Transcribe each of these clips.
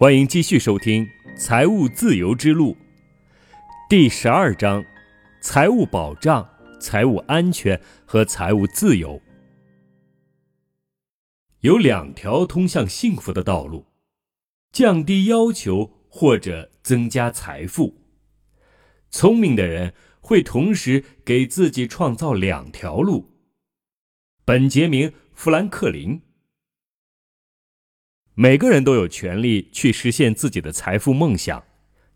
欢迎继续收听《财务自由之路》第十二章：财务保障、财务安全和财务自由。有两条通向幸福的道路：降低要求或者增加财富。聪明的人会同时给自己创造两条路。本杰明·富兰克林。每个人都有权利去实现自己的财富梦想，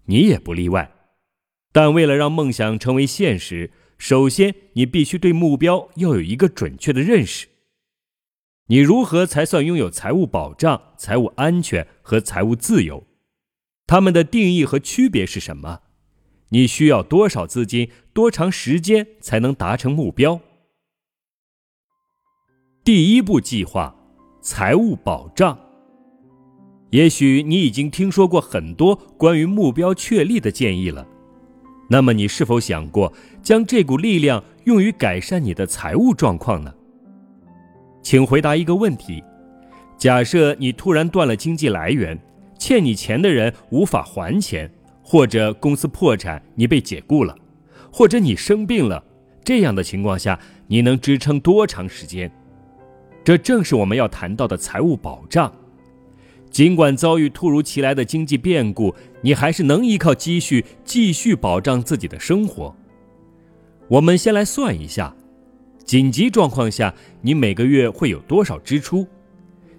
你也不例外。但为了让梦想成为现实，首先你必须对目标要有一个准确的认识。你如何才算拥有财务保障、财务安全和财务自由？它们的定义和区别是什么？你需要多少资金、多长时间才能达成目标？第一步计划：财务保障。也许你已经听说过很多关于目标确立的建议了，那么你是否想过将这股力量用于改善你的财务状况呢？请回答一个问题：假设你突然断了经济来源，欠你钱的人无法还钱，或者公司破产，你被解雇了，或者你生病了，这样的情况下，你能支撑多长时间？这正是我们要谈到的财务保障。尽管遭遇突如其来的经济变故，你还是能依靠积蓄继续保障自己的生活。我们先来算一下，紧急状况下你每个月会有多少支出？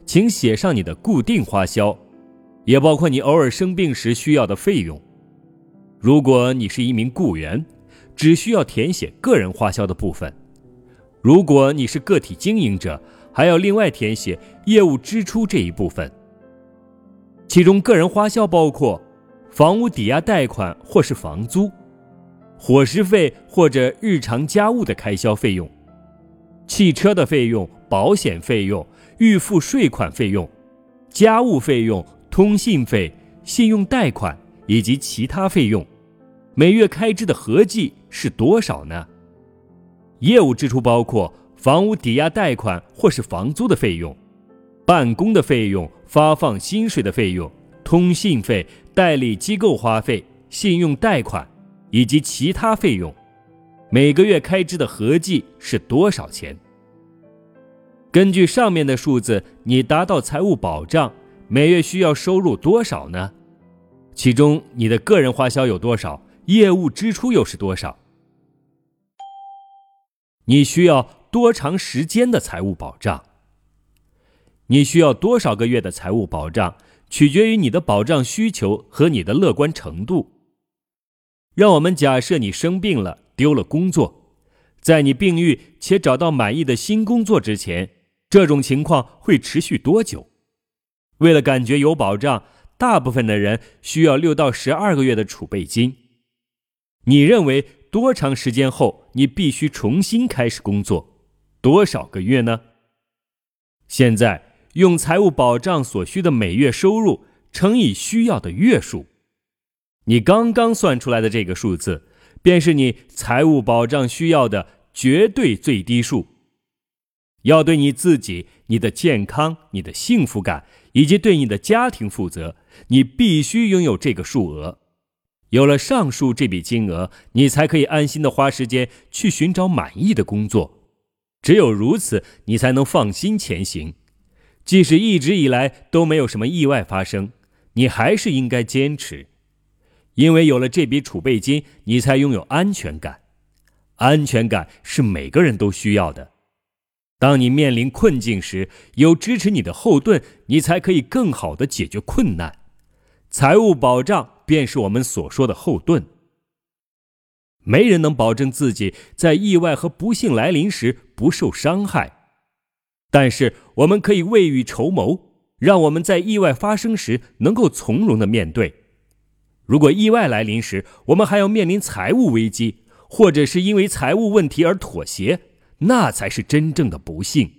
请写上你的固定花销，也包括你偶尔生病时需要的费用。如果你是一名雇员，只需要填写个人花销的部分；如果你是个体经营者，还要另外填写业务支出这一部分。其中，个人花销包括房屋抵押贷款或是房租、伙食费或者日常家务的开销费用、汽车的费用、保险费用、预付税款费用、家务费用、通信费、信用贷款以及其他费用。每月开支的合计是多少呢？业务支出包括房屋抵押贷款或是房租的费用。办公的费用、发放薪水的费用、通信费、代理机构花费、信用贷款以及其他费用，每个月开支的合计是多少钱？根据上面的数字，你达到财务保障，每月需要收入多少呢？其中你的个人花销有多少？业务支出又是多少？你需要多长时间的财务保障？你需要多少个月的财务保障，取决于你的保障需求和你的乐观程度。让我们假设你生病了，丢了工作，在你病愈且找到满意的新工作之前，这种情况会持续多久？为了感觉有保障，大部分的人需要六到十二个月的储备金。你认为多长时间后你必须重新开始工作？多少个月呢？现在。用财务保障所需的每月收入乘以需要的月数，你刚刚算出来的这个数字，便是你财务保障需要的绝对最低数。要对你自己、你的健康、你的幸福感以及对你的家庭负责，你必须拥有这个数额。有了上述这笔金额，你才可以安心的花时间去寻找满意的工作。只有如此，你才能放心前行。即使一直以来都没有什么意外发生，你还是应该坚持，因为有了这笔储备金，你才拥有安全感。安全感是每个人都需要的。当你面临困境时，有支持你的后盾，你才可以更好的解决困难。财务保障便是我们所说的后盾。没人能保证自己在意外和不幸来临时不受伤害。但是我们可以未雨绸缪，让我们在意外发生时能够从容的面对。如果意外来临时，我们还要面临财务危机，或者是因为财务问题而妥协，那才是真正的不幸。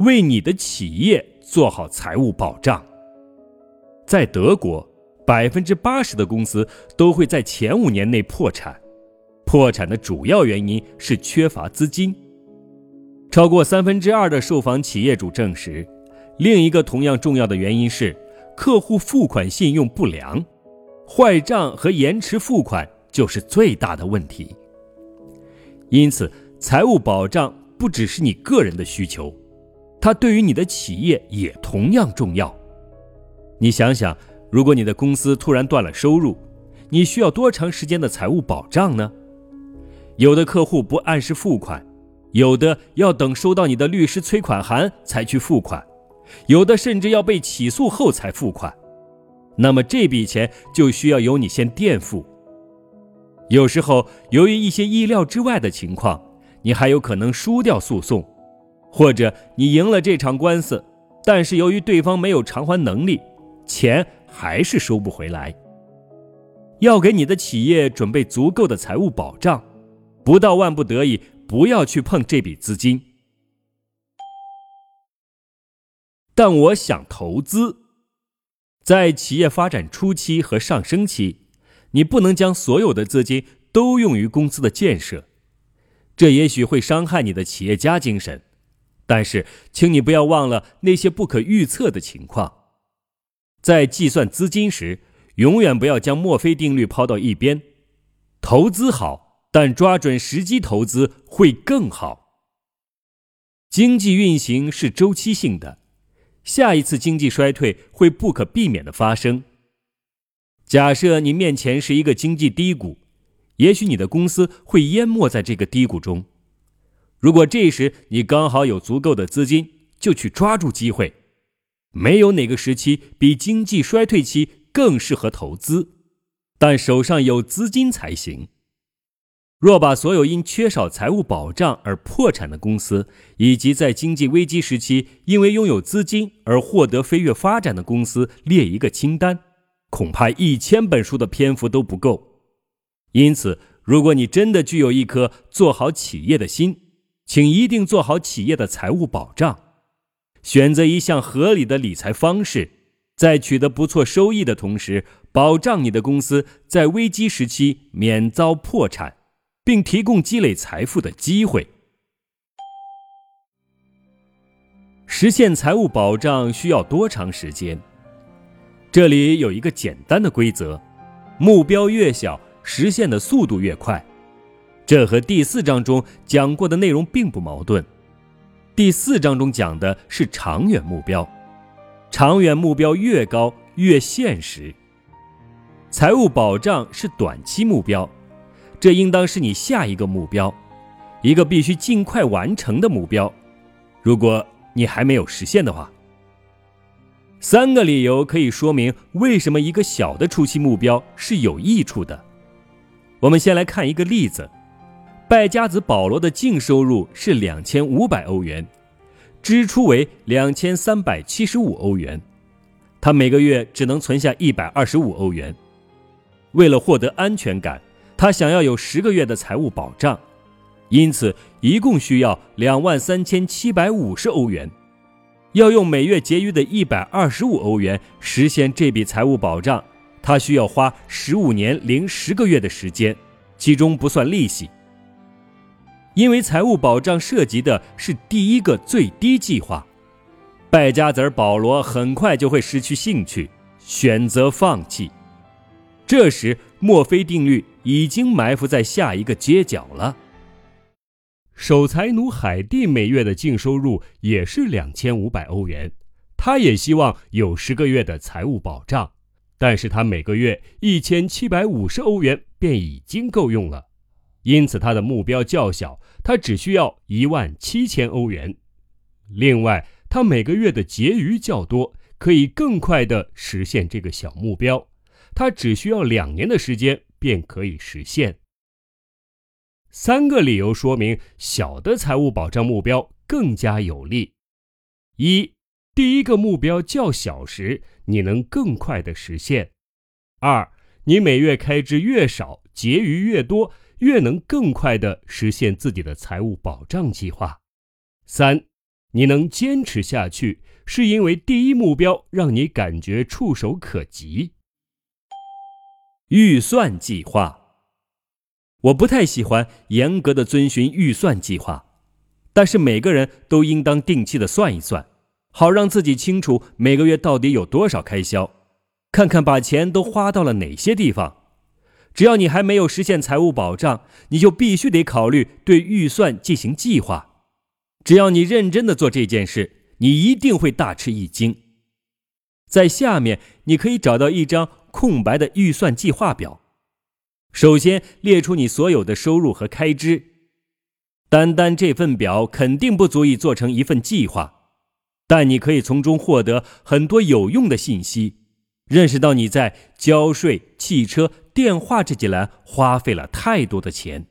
为你的企业做好财务保障。在德国，百分之八十的公司都会在前五年内破产，破产的主要原因是缺乏资金。超过三分之二的受访企业主证实，另一个同样重要的原因是客户付款信用不良，坏账和延迟付款就是最大的问题。因此，财务保障不只是你个人的需求，它对于你的企业也同样重要。你想想，如果你的公司突然断了收入，你需要多长时间的财务保障呢？有的客户不按时付款，有的要等收到你的律师催款函才去付款，有的甚至要被起诉后才付款。那么这笔钱就需要由你先垫付。有时候，由于一些意料之外的情况，你还有可能输掉诉讼，或者你赢了这场官司，但是由于对方没有偿还能力。钱还是收不回来。要给你的企业准备足够的财务保障，不到万不得已，不要去碰这笔资金。但我想投资，在企业发展初期和上升期，你不能将所有的资金都用于公司的建设，这也许会伤害你的企业家精神。但是，请你不要忘了那些不可预测的情况。在计算资金时，永远不要将墨菲定律抛到一边。投资好，但抓准时机投资会更好。经济运行是周期性的，下一次经济衰退会不可避免的发生。假设你面前是一个经济低谷，也许你的公司会淹没在这个低谷中。如果这时你刚好有足够的资金，就去抓住机会。没有哪个时期比经济衰退期更适合投资，但手上有资金才行。若把所有因缺少财务保障而破产的公司，以及在经济危机时期因为拥有资金而获得飞跃发展的公司列一个清单，恐怕一千本书的篇幅都不够。因此，如果你真的具有一颗做好企业的心，请一定做好企业的财务保障。选择一项合理的理财方式，在取得不错收益的同时，保障你的公司在危机时期免遭破产，并提供积累财富的机会。实现财务保障需要多长时间？这里有一个简单的规则：目标越小，实现的速度越快。这和第四章中讲过的内容并不矛盾。第四章中讲的是长远目标，长远目标越高越现实。财务保障是短期目标，这应当是你下一个目标，一个必须尽快完成的目标。如果你还没有实现的话，三个理由可以说明为什么一个小的初期目标是有益处的。我们先来看一个例子。败家子保罗的净收入是两千五百欧元，支出为两千三百七十五欧元，他每个月只能存下一百二十五欧元。为了获得安全感，他想要有十个月的财务保障，因此一共需要两万三千七百五十欧元。要用每月结余的一百二十五欧元实现这笔财务保障，他需要花十五年零十个月的时间，其中不算利息。因为财务保障涉及的是第一个最低计划，败家子儿保罗很快就会失去兴趣，选择放弃。这时，墨菲定律已经埋伏在下一个街角了。守财奴海蒂每月的净收入也是两千五百欧元，他也希望有十个月的财务保障，但是他每个月一千七百五十欧元便已经够用了。因此，他的目标较小，他只需要一万七千欧元。另外，他每个月的结余较多，可以更快地实现这个小目标。他只需要两年的时间便可以实现。三个理由说明小的财务保障目标更加有利：一，第一个目标较小时，你能更快地实现；二，你每月开支越少，结余越多。越能更快地实现自己的财务保障计划。三，你能坚持下去，是因为第一目标让你感觉触手可及。预算计划，我不太喜欢严格的遵循预算计划，但是每个人都应当定期的算一算，好让自己清楚每个月到底有多少开销。看看把钱都花到了哪些地方。只要你还没有实现财务保障，你就必须得考虑对预算进行计划。只要你认真的做这件事，你一定会大吃一惊。在下面你可以找到一张空白的预算计划表。首先列出你所有的收入和开支。单单这份表肯定不足以做成一份计划，但你可以从中获得很多有用的信息，认识到你在交税、汽车。电话这几栏花费了太多的钱。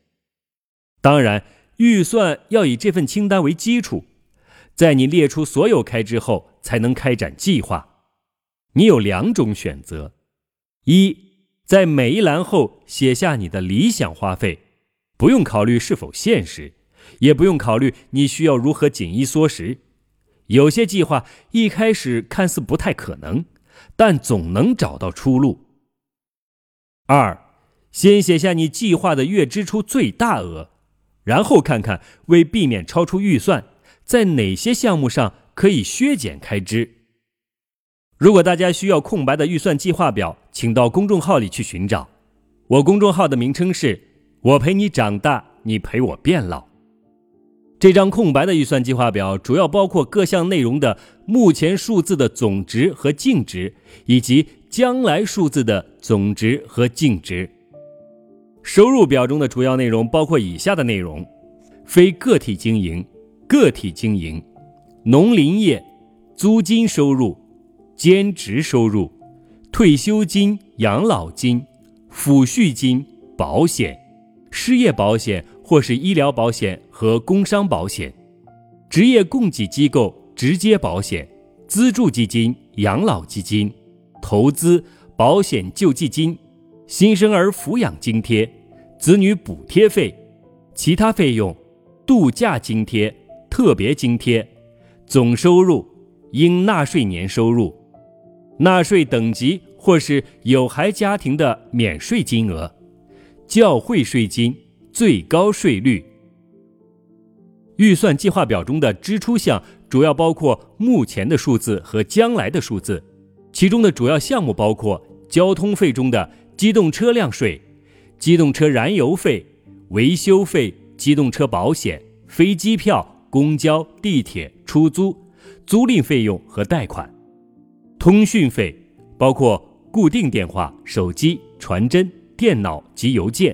当然，预算要以这份清单为基础，在你列出所有开支后，才能开展计划。你有两种选择：一，在每一栏后写下你的理想花费，不用考虑是否现实，也不用考虑你需要如何紧衣缩食。有些计划一开始看似不太可能，但总能找到出路。二，先写下你计划的月支出最大额，然后看看为避免超出预算，在哪些项目上可以削减开支。如果大家需要空白的预算计划表，请到公众号里去寻找。我公众号的名称是“我陪你长大，你陪我变老”。这张空白的预算计划表主要包括各项内容的目前数字的总值和净值，以及。将来数字的总值和净值。收入表中的主要内容包括以下的内容：非个体经营、个体经营、农林业、租金收入、兼职收入、退休金、养老金、抚恤金、保险、失业保险或是医疗保险和工伤保险、职业供给机构直接保险、资助基金、养老基金。投资、保险救济金、新生儿抚养津贴、子女补贴费、其他费用、度假津贴、特别津贴、总收入、应纳税年收入、纳税等级或是有孩家庭的免税金额、教会税金、最高税率。预算计划表中的支出项主要包括目前的数字和将来的数字。其中的主要项目包括交通费中的机动车辆税、机动车燃油费、维修费、机动车保险、飞机票、公交、地铁、出租、租赁费用和贷款；通讯费包括固定电话、手机、传真、电脑及邮件；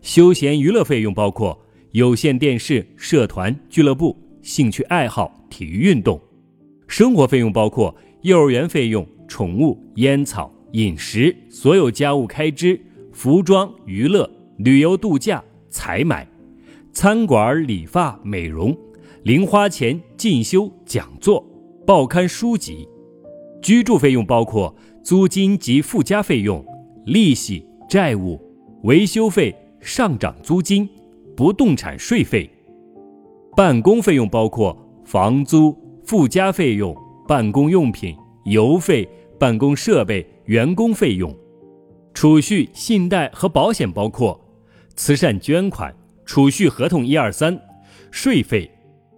休闲娱乐费用包括有线电视、社团、俱乐部、兴趣爱好、体育运动；生活费用包括。幼儿园费用、宠物、烟草、饮食、所有家务开支、服装、娱乐、旅游度假、采买、餐馆、理发、美容、零花钱、进修、讲座、报刊书籍、居住费用包括租金及附加费用、利息、债务、维修费、上涨租金、不动产税费、办公费用包括房租、附加费用。办公用品、邮费、办公设备、员工费用、储蓄、信贷和保险包括慈善捐款、储蓄合同一二三、税费、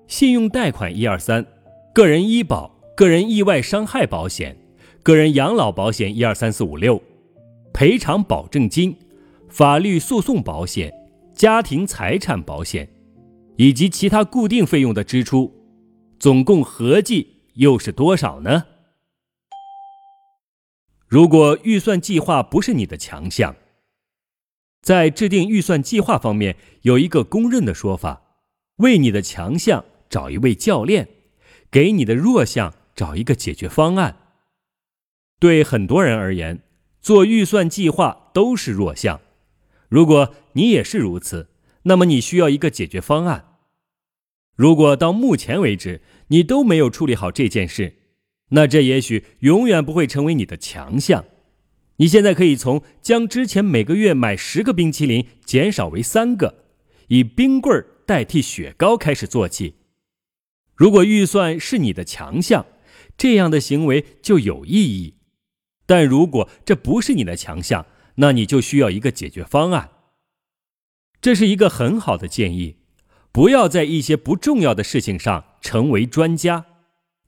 信用贷款一二三、个人医保、个人意外伤害保险、个人养老保险一二三四五六、赔偿保证金、法律诉讼保险、家庭财产保险以及其他固定费用的支出，总共合计。又是多少呢？如果预算计划不是你的强项，在制定预算计划方面有一个公认的说法：为你的强项找一位教练，给你的弱项找一个解决方案。对很多人而言，做预算计划都是弱项。如果你也是如此，那么你需要一个解决方案。如果到目前为止你都没有处理好这件事，那这也许永远不会成为你的强项。你现在可以从将之前每个月买十个冰淇淋减少为三个，以冰棍代替雪糕开始做起。如果预算是你的强项，这样的行为就有意义；但如果这不是你的强项，那你就需要一个解决方案。这是一个很好的建议。不要在一些不重要的事情上成为专家，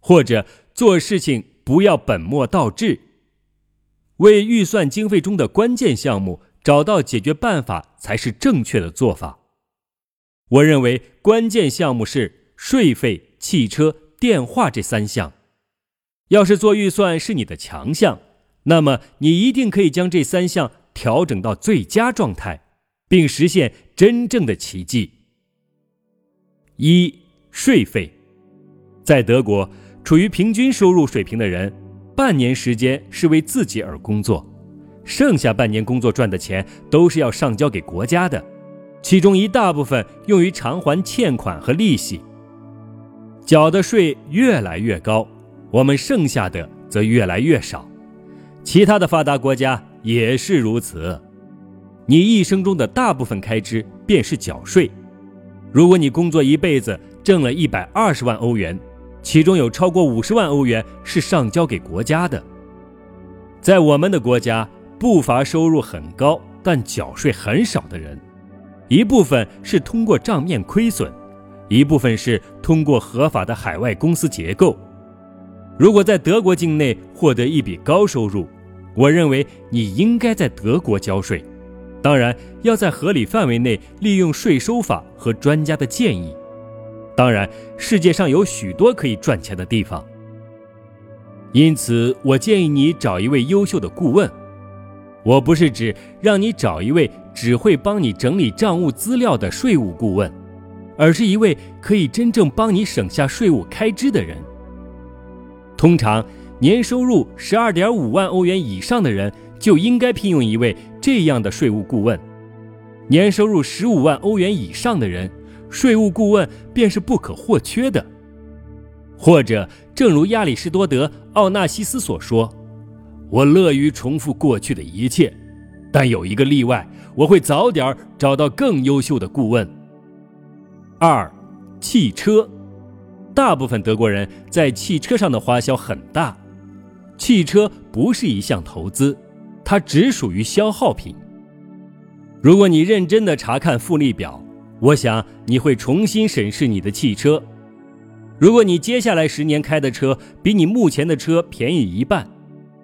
或者做事情不要本末倒置。为预算经费中的关键项目找到解决办法才是正确的做法。我认为关键项目是税费、汽车、电话这三项。要是做预算是你的强项，那么你一定可以将这三项调整到最佳状态，并实现真正的奇迹。一、税费，在德国，处于平均收入水平的人，半年时间是为自己而工作，剩下半年工作赚的钱都是要上交给国家的，其中一大部分用于偿还欠款和利息。缴的税越来越高。我们剩下的则越来越少，其他的发达国家也是如此。你一生中的大部分开支便是缴税。如果你工作一辈子挣了一百二十万欧元，其中有超过五十万欧元是上交给国家的。在我们的国家，不乏收入很高但缴税很少的人，一部分是通过账面亏损，一部分是通过合法的海外公司结构。如果在德国境内获得一笔高收入，我认为你应该在德国交税，当然要在合理范围内利用税收法和专家的建议。当然，世界上有许多可以赚钱的地方，因此我建议你找一位优秀的顾问。我不是指让你找一位只会帮你整理账务资料的税务顾问，而是一位可以真正帮你省下税务开支的人。通常，年收入十二点五万欧元以上的人就应该聘用一位这样的税务顾问；年收入十五万欧元以上的人，税务顾问便是不可或缺的。或者，正如亚里士多德·奥纳西斯所说：“我乐于重复过去的一切，但有一个例外，我会早点找到更优秀的顾问。”二，汽车。大部分德国人在汽车上的花销很大，汽车不是一项投资，它只属于消耗品。如果你认真的查看复利表，我想你会重新审视你的汽车。如果你接下来十年开的车比你目前的车便宜一半，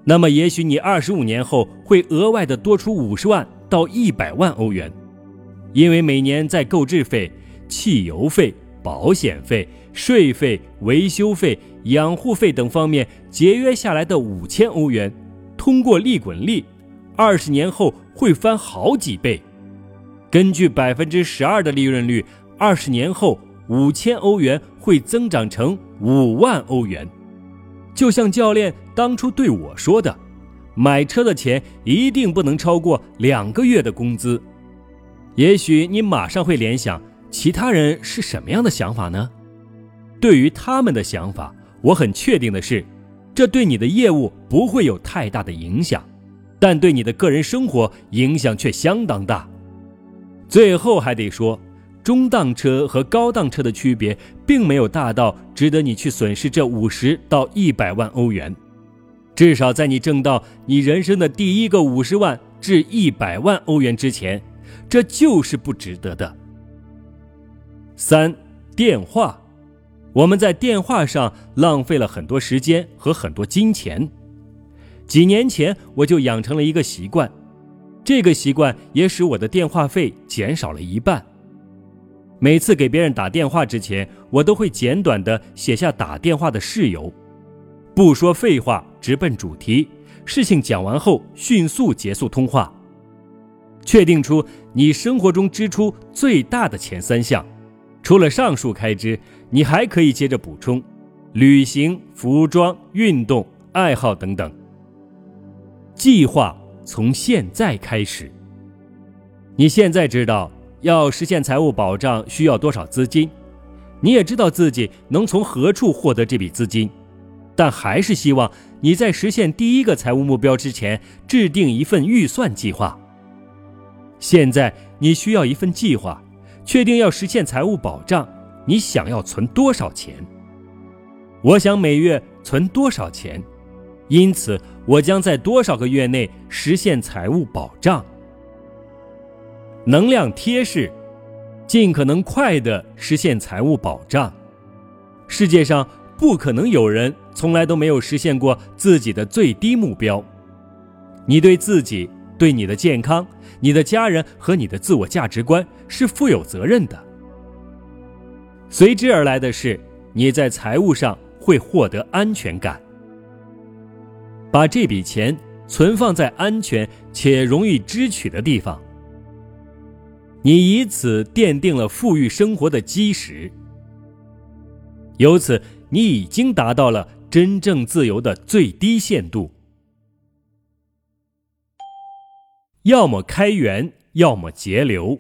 那么也许你二十五年后会额外的多出五十万到一百万欧元，因为每年在购置费、汽油费。保险费、税费、维修费、养护费等方面节约下来的五千欧元，通过利滚利，二十年后会翻好几倍。根据百分之十二的利润率，二十年后五千欧元会增长成五万欧元。就像教练当初对我说的，买车的钱一定不能超过两个月的工资。也许你马上会联想。其他人是什么样的想法呢？对于他们的想法，我很确定的是，这对你的业务不会有太大的影响，但对你的个人生活影响却相当大。最后还得说，中档车和高档车的区别并没有大到值得你去损失这五十到一百万欧元。至少在你挣到你人生的第一个五十万至一百万欧元之前，这就是不值得的。三，电话，我们在电话上浪费了很多时间和很多金钱。几年前我就养成了一个习惯，这个习惯也使我的电话费减少了一半。每次给别人打电话之前，我都会简短的写下打电话的事由，不说废话，直奔主题。事情讲完后，迅速结束通话，确定出你生活中支出最大的前三项。除了上述开支，你还可以接着补充：旅行、服装、运动、爱好等等。计划从现在开始。你现在知道要实现财务保障需要多少资金，你也知道自己能从何处获得这笔资金，但还是希望你在实现第一个财务目标之前制定一份预算计划。现在你需要一份计划。确定要实现财务保障，你想要存多少钱？我想每月存多少钱，因此我将在多少个月内实现财务保障。能量贴士：尽可能快的实现财务保障。世界上不可能有人从来都没有实现过自己的最低目标。你对自己、对你的健康、你的家人和你的自我价值观是负有责任的。随之而来的是，你在财务上会获得安全感。把这笔钱存放在安全且容易支取的地方，你以此奠定了富裕生活的基石。由此，你已经达到了真正自由的最低限度。要么开源，要么节流。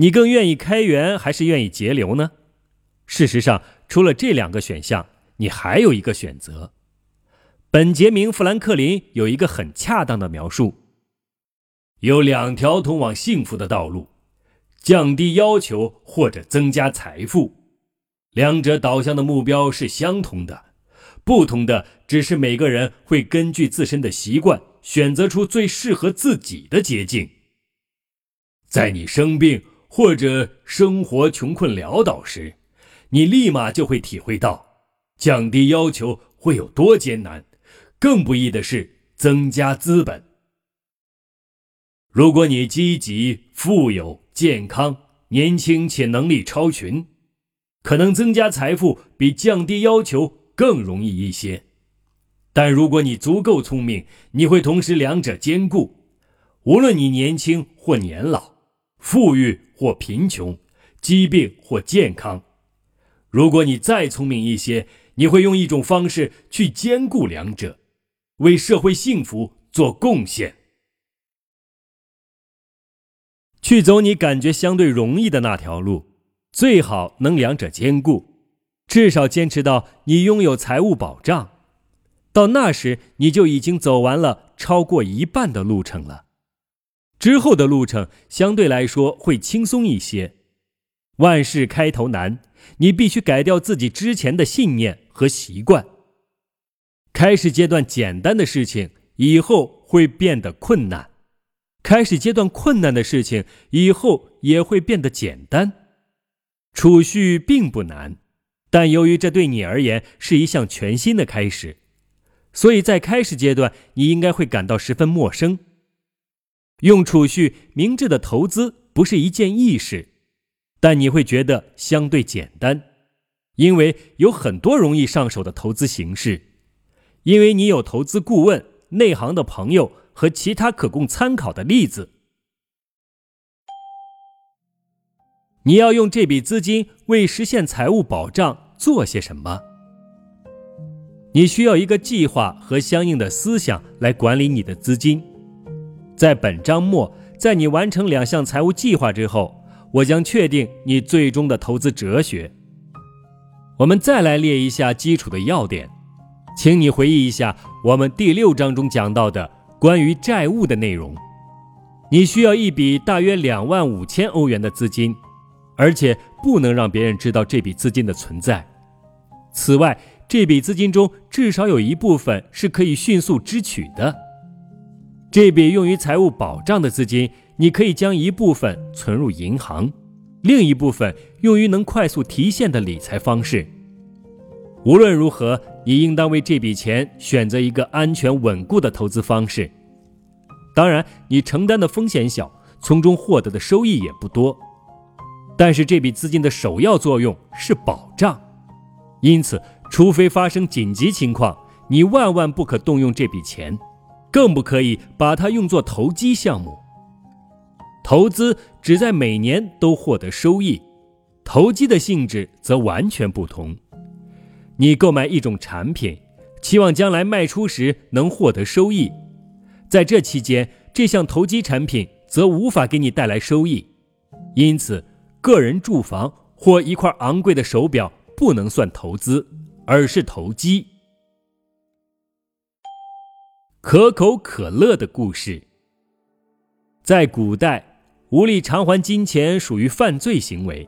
你更愿意开源还是愿意节流呢？事实上，除了这两个选项，你还有一个选择。本杰明·富兰克林有一个很恰当的描述：有两条通往幸福的道路，降低要求或者增加财富。两者导向的目标是相同的，不同的只是每个人会根据自身的习惯选择出最适合自己的捷径。在你生病或者生活穷困潦倒时，你立马就会体会到降低要求会有多艰难。更不易的是增加资本。如果你积极、富有、健康、年轻且能力超群。可能增加财富比降低要求更容易一些，但如果你足够聪明，你会同时两者兼顾。无论你年轻或年老，富裕或贫穷，疾病或健康，如果你再聪明一些，你会用一种方式去兼顾两者，为社会幸福做贡献，去走你感觉相对容易的那条路。最好能两者兼顾，至少坚持到你拥有财务保障。到那时，你就已经走完了超过一半的路程了。之后的路程相对来说会轻松一些。万事开头难，你必须改掉自己之前的信念和习惯。开始阶段简单的事情，以后会变得困难；开始阶段困难的事情，以后也会变得简单。储蓄并不难，但由于这对你而言是一项全新的开始，所以在开始阶段，你应该会感到十分陌生。用储蓄明智的投资不是一件易事，但你会觉得相对简单，因为有很多容易上手的投资形式，因为你有投资顾问、内行的朋友和其他可供参考的例子。你要用这笔资金为实现财务保障做些什么？你需要一个计划和相应的思想来管理你的资金。在本章末，在你完成两项财务计划之后，我将确定你最终的投资哲学。我们再来列一下基础的要点，请你回忆一下我们第六章中讲到的关于债务的内容。你需要一笔大约两万五千欧元的资金。而且不能让别人知道这笔资金的存在。此外，这笔资金中至少有一部分是可以迅速支取的。这笔用于财务保障的资金，你可以将一部分存入银行，另一部分用于能快速提现的理财方式。无论如何，你应当为这笔钱选择一个安全稳固的投资方式。当然，你承担的风险小，从中获得的收益也不多。但是这笔资金的首要作用是保障，因此，除非发生紧急情况，你万万不可动用这笔钱，更不可以把它用作投机项目。投资只在每年都获得收益，投机的性质则完全不同。你购买一种产品，期望将来卖出时能获得收益，在这期间，这项投机产品则无法给你带来收益，因此。个人住房或一块昂贵的手表不能算投资，而是投机。可口可乐的故事。在古代，无力偿还金钱属于犯罪行为。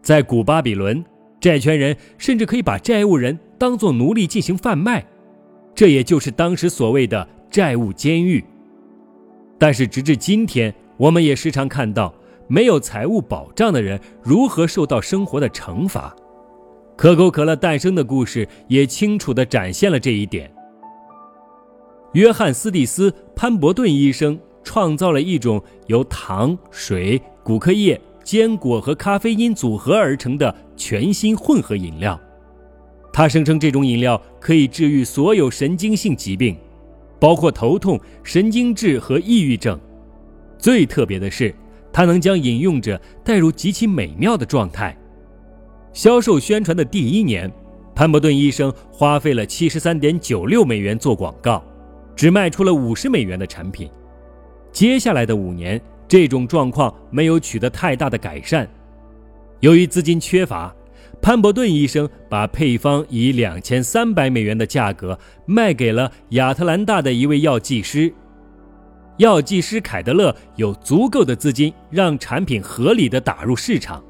在古巴比伦，债权人甚至可以把债务人当作奴隶进行贩卖，这也就是当时所谓的债务监狱。但是，直至今天，我们也时常看到。没有财务保障的人如何受到生活的惩罚？可口可乐诞生的故事也清楚地展现了这一点。约翰斯蒂斯潘伯顿医生创造了一种由糖、水、骨科液、坚果和咖啡因组合而成的全新混合饮料。他声称这种饮料可以治愈所有神经性疾病，包括头痛、神经质和抑郁症。最特别的是，它能将饮用者带入极其美妙的状态。销售宣传的第一年，潘伯顿医生花费了七十三点九六美元做广告。只卖出了五十美元的产品。接下来的五年，这种状况没有取得太大的改善。由于资金缺乏，潘伯顿医生把配方以两千三百美元的价格卖给了亚特兰大的一位药剂师。药剂师凯德勒有足够的资金让产品合理的打入市场。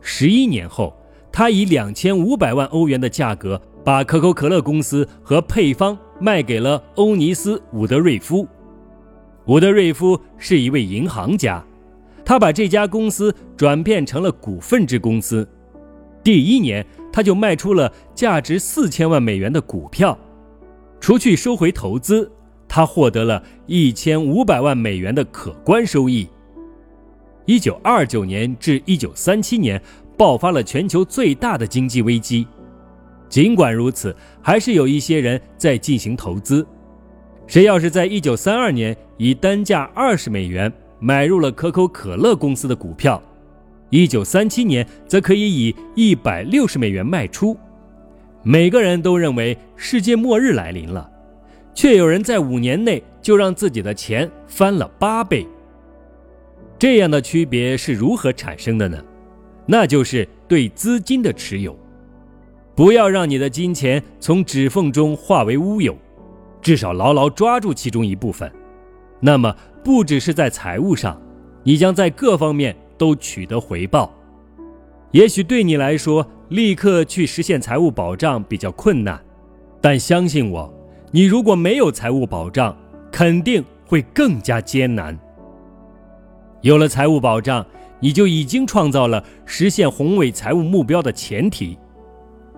十一年后，他以两千五百万欧元的价格把可口可乐公司和配方。卖给了欧尼斯·伍德瑞夫。伍德瑞夫是一位银行家，他把这家公司转变成了股份制公司。第一年，他就卖出了价值四千万美元的股票。除去收回投资，他获得了一千五百万美元的可观收益。一九二九年至一九三七年，爆发了全球最大的经济危机。尽管如此，还是有一些人在进行投资。谁要是在一九三二年以单价二十美元买入了可口可乐公司的股票，一九三七年则可以以一百六十美元卖出。每个人都认为世界末日来临了，却有人在五年内就让自己的钱翻了八倍。这样的区别是如何产生的呢？那就是对资金的持有。不要让你的金钱从指缝中化为乌有，至少牢牢抓住其中一部分。那么，不只是在财务上，你将在各方面都取得回报。也许对你来说，立刻去实现财务保障比较困难，但相信我，你如果没有财务保障，肯定会更加艰难。有了财务保障，你就已经创造了实现宏伟财务目标的前提。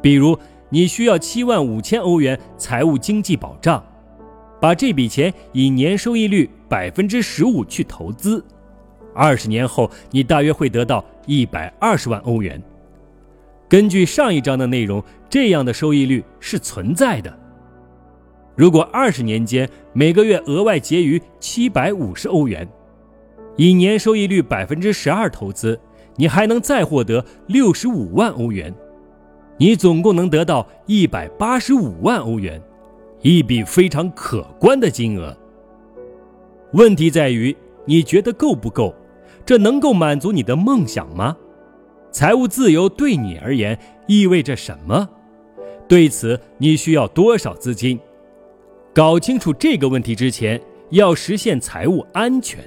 比如，你需要七万五千欧元财务经济保障，把这笔钱以年收益率百分之十五去投资，二十年后你大约会得到一百二十万欧元。根据上一章的内容，这样的收益率是存在的。如果二十年间每个月额外结余七百五十欧元，以年收益率百分之十二投资，你还能再获得六十五万欧元。你总共能得到一百八十五万欧元，一笔非常可观的金额。问题在于，你觉得够不够？这能够满足你的梦想吗？财务自由对你而言意味着什么？对此，你需要多少资金？搞清楚这个问题之前，要实现财务安全。